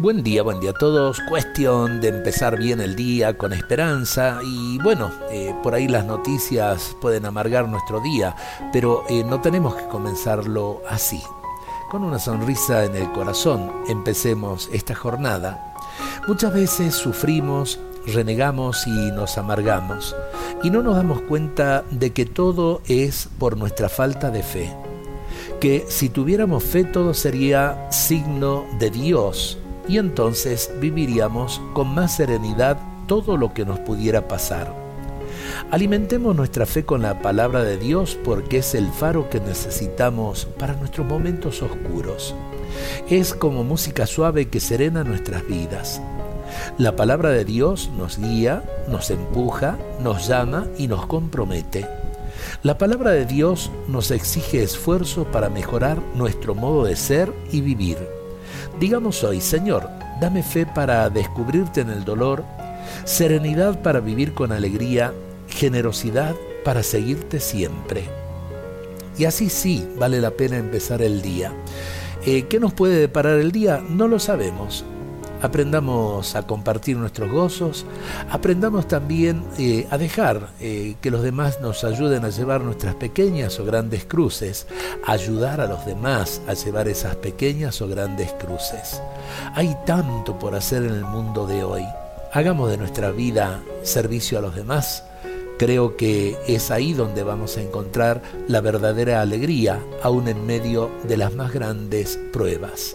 Buen día, buen día a todos. Cuestión de empezar bien el día con esperanza y bueno, eh, por ahí las noticias pueden amargar nuestro día, pero eh, no tenemos que comenzarlo así. Con una sonrisa en el corazón empecemos esta jornada. Muchas veces sufrimos, renegamos y nos amargamos y no nos damos cuenta de que todo es por nuestra falta de fe. Que si tuviéramos fe todo sería signo de Dios y entonces viviríamos con más serenidad todo lo que nos pudiera pasar. Alimentemos nuestra fe con la palabra de Dios porque es el faro que necesitamos para nuestros momentos oscuros. Es como música suave que serena nuestras vidas. La palabra de Dios nos guía, nos empuja, nos llama y nos compromete. La palabra de Dios nos exige esfuerzo para mejorar nuestro modo de ser y vivir. Digamos hoy, Señor, dame fe para descubrirte en el dolor, serenidad para vivir con alegría, generosidad para seguirte siempre. Y así sí vale la pena empezar el día. Eh, ¿Qué nos puede deparar el día? No lo sabemos, aprendamos a compartir nuestros gozos, aprendamos también eh, a dejar eh, que los demás nos ayuden a llevar nuestras pequeñas o grandes cruces, ayudar a los demás a llevar esas pequeñas o grandes cruces. Hay tanto por hacer en el mundo de hoy. Hagamos de nuestra vida servicio a los demás. Creo que es ahí donde vamos a encontrar la verdadera alegría, aún en medio de las más grandes pruebas.